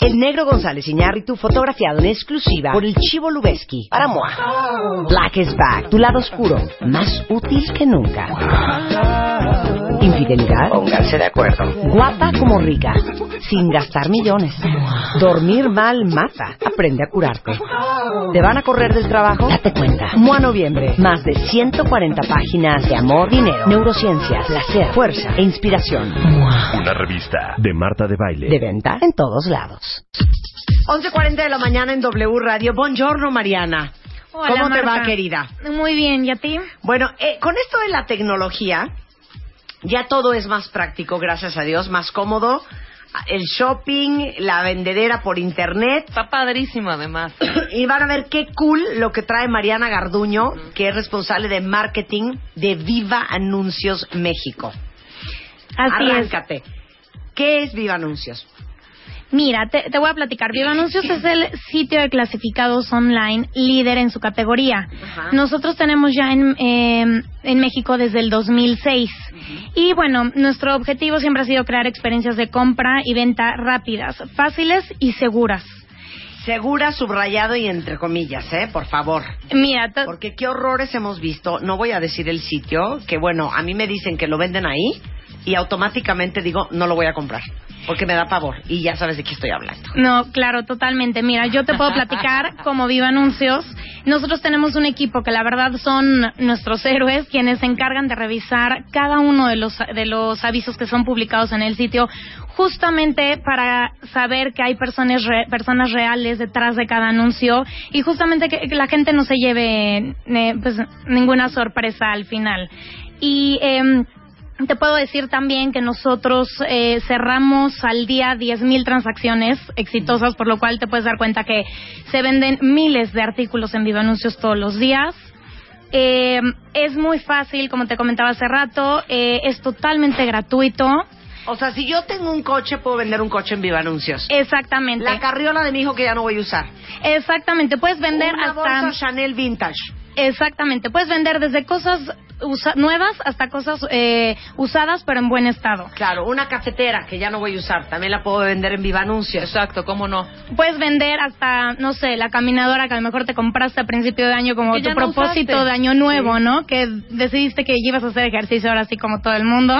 El negro González Iñárritu fotografiado en exclusiva por el Chivo Lubeski para Moa. Black is back, tu lado oscuro, más útil que nunca. Infidelidad. Pónganse de acuerdo. Guapa como rica, sin gastar millones. Dormir mal mata. Aprende a curarte. ¿Te van a correr del trabajo? Date cuenta. Mua Noviembre. Más de 140 páginas de amor, dinero, neurociencia, placer, fuerza e inspiración. Una revista de Marta de Baile. De venta en todos lados. 11.40 de la mañana en W Radio. Buongiorno, Mariana. Hola, ¿Cómo te Marta. va, querida? Muy bien, ¿y a ti? Bueno, eh, con esto de la tecnología, ya todo es más práctico, gracias a Dios, más cómodo. El shopping, la vendedera por internet. Está padrísimo, además. Y van a ver qué cool lo que trae Mariana Garduño, que es responsable de marketing de Viva Anuncios México. Así Arráncate. ¿Qué es Viva Anuncios? Mira, te, te voy a platicar. Viva Anuncios es el sitio de clasificados online líder en su categoría. Ajá. Nosotros tenemos ya en, eh, en México desde el 2006. Y bueno, nuestro objetivo siempre ha sido crear experiencias de compra y venta rápidas, fáciles y seguras. Segura, subrayado y entre comillas, ¿eh? Por favor. Mira, Porque qué horrores hemos visto. No voy a decir el sitio, que bueno, a mí me dicen que lo venden ahí y automáticamente digo, no lo voy a comprar. Porque me da pavor. Y ya sabes de qué estoy hablando. No, claro, totalmente. Mira, yo te puedo platicar como Viva Anuncios. Nosotros tenemos un equipo que la verdad son nuestros héroes quienes se encargan de revisar cada uno de los de los avisos que son publicados en el sitio justamente para saber que hay personas re- personas reales detrás de cada anuncio y justamente que, la gente no se lleve eh, pues ninguna sorpresa al final. Y em, te puedo decir también que nosotros eh, cerramos al día 10.000 transacciones exitosas, por lo cual te puedes dar cuenta que se venden miles de artículos en Viva Anuncios todos los días. Eh, es muy fácil, como te comentaba hace rato, eh, es totalmente gratuito. O sea, si yo tengo un coche, puedo vender un coche en Viva Anuncios. Exactamente. La carriola de mi hijo que ya no voy a usar. Exactamente. Puedes vender Una hasta. bolsa Chanel Vintage. Exactamente. Puedes vender desde cosas usa- nuevas hasta cosas eh, usadas, pero en buen estado. Claro, una cafetera que ya no voy a usar. También la puedo vender en Viva Anuncios. Exacto, ¿cómo no? Puedes vender hasta, no sé, la caminadora que a lo mejor te compraste a principio de año como Que tu no propósito usaste. de año nuevo, ¿no? Que decidiste que ibas a hacer ejercicio ahora sí como todo el mundo,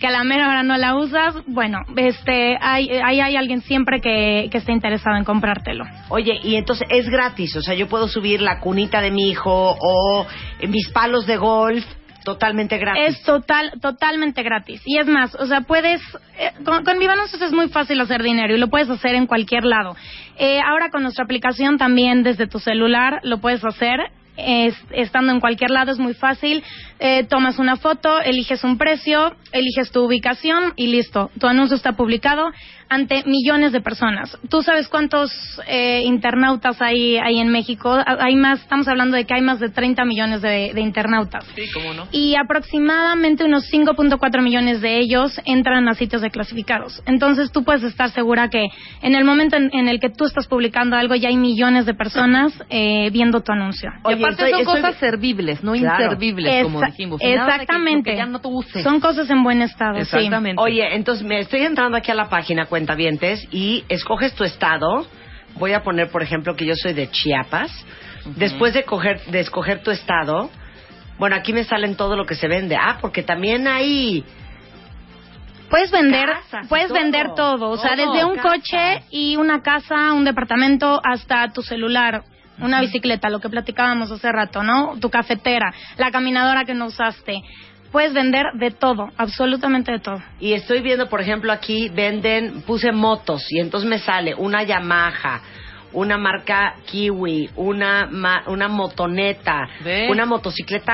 que a la mera hora no la usas. Bueno, este, hay, ahí hay alguien siempre que, que esté interesado en comprártelo. Oye, y entonces es gratis. O sea, yo puedo subir la cunita de mi hijo o mis palos de golf totalmente gratis. Es total, totalmente gratis. Y es más, o sea, puedes, eh, con, con Viva Anuncios es muy fácil hacer dinero y lo puedes hacer en cualquier lado. Eh, ahora con nuestra aplicación también desde tu celular lo puedes hacer. es- estando en cualquier lado es muy fácil. Eh, tomas una foto, eliges un precio, eliges tu ubicación y listo. Tu anuncio está publicado ante millones de personas. ¿Tú sabes cuántos eh, internautas hay, hay en México? Hay más, estamos hablando de que hay más de 30 millones de, de internautas Sí, ¿cómo no? y aproximadamente unos 5.4 millones de ellos entran a sitios de clasificados. Entonces tú puedes estar segura que en el momento en, en el que tú estás publicando algo ya hay millones de personas eh, viendo tu anuncio. Y aparte son cosas servibles, no Claro. inservibles, como dijimos. Que- exactamente. que ya no te use. Son cosas en buen estado, sí. Exactamente. Oye, entonces me estoy entrando aquí a la página Cuentavientes y escoges tu estado. Voy a poner, por ejemplo, que yo soy de Chiapas. Después de, coger, de escoger tu estado, bueno, aquí me salen todo lo que se vende. Ah, porque también hay... Puedes vender, Casas puedes todo. vender todo, o sea, Todo, desde un casas. coche y una casa, un departamento, hasta tu celular, una bicicleta, lo que platicábamos hace rato, ¿no? Tu cafetera, la caminadora que no usaste. Puedes vender de todo, absolutamente de todo. Y estoy viendo, por ejemplo, aquí venden, puse motos y entonces me sale una Yamaha, una marca Kiwi, una, ma- una motoneta, una motocicleta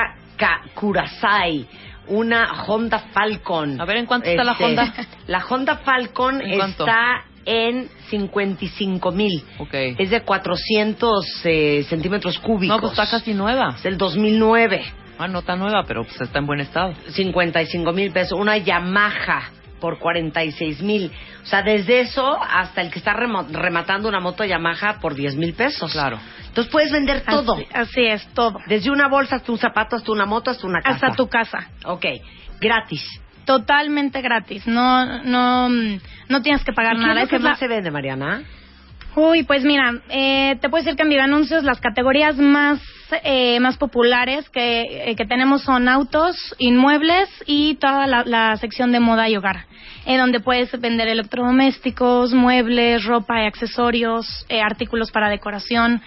Kurasai, una Honda Falcon. A ver, ¿en cuánto está la Este, Honda? La Honda Falcon ¿En cuánto? está en 55 mil. Ok. Es de 400 eh, centímetros cúbicos. No, pues está casi nueva. Es del 2009. Ah, no está nueva, pero pues está en buen estado. 55 mil pesos. Una Yamaha por 46 mil. O sea, desde eso hasta el que está remo- rematando una moto Yamaha por 10 mil pesos. Claro. Entonces puedes vender todo. Así, así es, todo. Desde una bolsa hasta un zapato, hasta una moto, hasta una casa. Hasta tu casa. Ok, gratis. Totalmente gratis. No, no, mm, no tienes que pagar ¿Y qué nada. es lo que más se vende, Mariana? Uy, pues mira, eh, te puedo decir que en Viva Anuncios las categorías más eh, más populares que, eh, que tenemos son autos, inmuebles y toda la, la sección de moda y hogar, donde puedes vender electrodomésticos, muebles, ropa y accesorios, eh, artículos para decoración.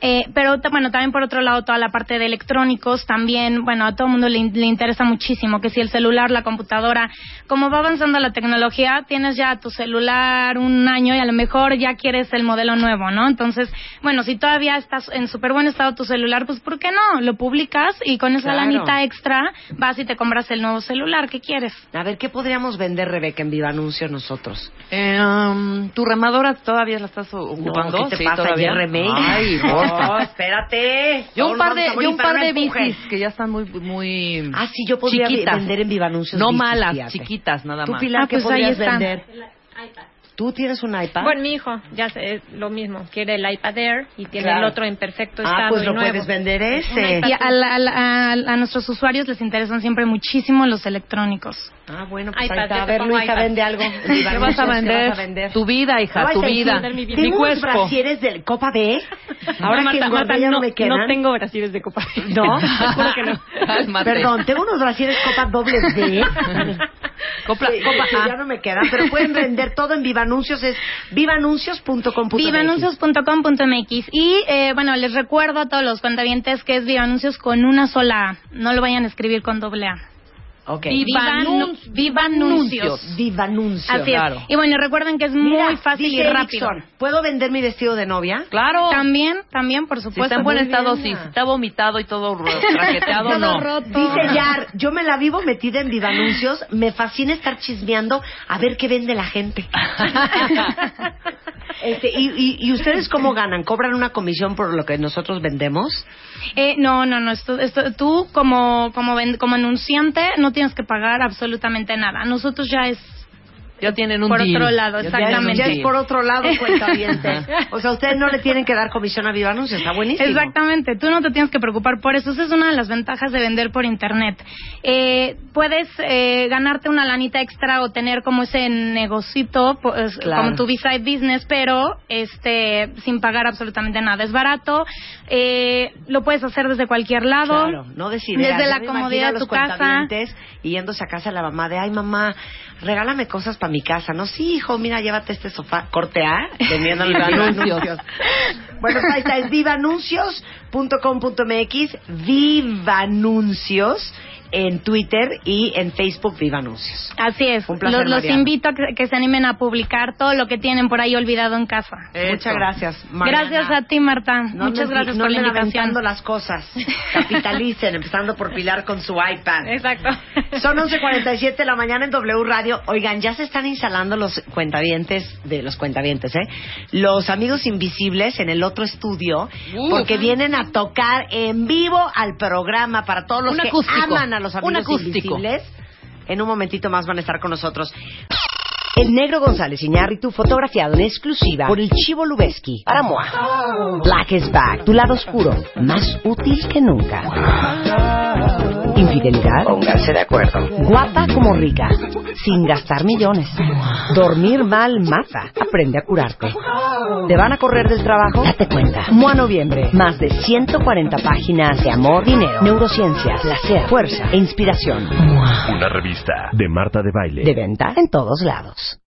Eh, pero bueno, también por otro lado, toda la parte de electrónicos también, bueno, a todo el mundo le, in- le interesa muchísimo que si el celular, la computadora, como va avanzando la tecnología, tienes ya tu celular un año y a lo mejor ya quieres el modelo nuevo, ¿no? Entonces, bueno, si todavía estás en súper buen estado tu celular, pues ¿por qué no? Lo publicas y con esa Claro. lanita extra vas y te compras el nuevo celular que quieres. A ver, ¿qué podríamos vender, Rebeca, en Viva Anuncio nosotros? Eh, um, ¿Tu remadora todavía la estás ocupando? ¿qué te Sí, pasa? todavía. ¿Ya remake? Ay, no, espérate. Yo un par de, yo un par de bicis que ya están muy, muy Ah, sí, yo podría chiquitas. vender en Viva Anuncios No bicis, malas, fíjate. chiquitas, nada ¿Tú, más. Pilar, Ah, qué pues ahí podrías vender? ¿Tú tienes un iPad? Bueno, mi hijo ya sé, es lo mismo. Quiere el iPad Air y tiene Claro. el otro en perfecto ah, estado pues y lo nuevo. puedes vender ese. Un iPad. Y a, la- a la- a- a nuestros usuarios les interesan siempre muchísimo los electrónicos. Ah, bueno, pues iPad, ahí está. A ver, Luisa, iPad. vende algo. ¿Qué vas vas a vender? Tu vida, hija, No tu vida. vender mi vida. Tengo unos brasieres del Copa B. Ahora No, que Marta, Marta, ya no, no, me quedan. no tengo brasieres de copa. ¿No? Te juro que no. Perdón, tengo unos brasieres Copa doble D. Copla- que- copa ya no me quedan, pero pueden vender todo en Viva Anuncios. Es vivaanuncios.com.mx. Vivaanuncios.com.mx y eh, bueno, les recuerdo a todos los cuentavientes que es Viva Anuncios con una sola A. No lo vayan a escribir con doble A. Ok. Viva, Anu- Viva Anuncios. Viva Anuncios. Así es. claro. Y bueno, recuerden que es Mira, muy fácil y rápido. Erickson, ¿Puedo vender mi vestido de novia? Claro. También, también, por Si supuesto. está en buen estado, bien. sí. Si está vomitado y todo Todo no. roto. Dice Yar, yo me la vivo metida en Viva Anuncios, me fascina estar chismeando a ver qué vende la gente. Este, y, y, ¿Y ustedes cómo ganan? ¿Cobran una comisión por lo que nosotros vendemos? Eh, no, no, no. Esto, esto, tú como como ven- como anunciante no tienes que pagar absolutamente nada. Nosotros ya es Ya tienen un por deal. otro lado, Ya exactamente. Ya es por otro lado, cuentaviente. O sea, ustedes no le tienen que dar comisión a Viva Anuncios, está buenísimo. Exactamente, tú no te tienes que preocupar por eso. Esa es una de las ventajas de vender por internet. Eh, puedes eh, ganarte una lanita extra o tener como ese negocito, pues, Claro. como tu B-side business, pero este sin pagar absolutamente nada. Es barato, eh, lo puedes hacer desde cualquier lado. Claro, no decir Desde la comodidad de tu casa. cuentavientes Y yéndose a casa la mamá de, ay mamá, regálame cosas para mi casa. No, sí, hijo, mira, llévate este sofá. Corte A, vendiendo Viva Anuncios. Bueno, pues ahí está, es vivaanuncios.com.mx, Viva Anuncios en Twitter y en Facebook Viva Anuncios. Así es. Un placer, los, los invito a que, que se animen a publicar todo lo que tienen por ahí olvidado en casa. Eso. Muchas gracias, Mariana. Gracias a ti, Marta. No Muchas gracias no por la invitación. las cosas. Capitalicen, empezando por Pilar con su iPad. Exacto. Son 11.47 de la mañana en W Radio. Oigan, ya se están instalando los cuentavientes, de los cuentavientes, ¿eh? Los amigos invisibles en el otro estudio, Uf. porque vienen a tocar en vivo al programa para todos los Un que acústico. aman a los Un amigos acústico. invisibles. En un momentito más van a estar con nosotros. El negro González Iñárritu, fotografiado en exclusiva por el Chivo Lubeski para MOA. Black is back, tu lado oscuro, más útil que nunca. Infidelidad. Pónganse de acuerdo. Guapa como rica, sin gastar millones. Dormir mal mata. Aprende a curarte. ¿Te van a correr del trabajo? Date cuenta. MOA Noviembre. Más de 140 páginas de amor, dinero, neurociencias, placer, fuerza e inspiración. MOA. Una revista de Marta de Baile. De venta en todos lados.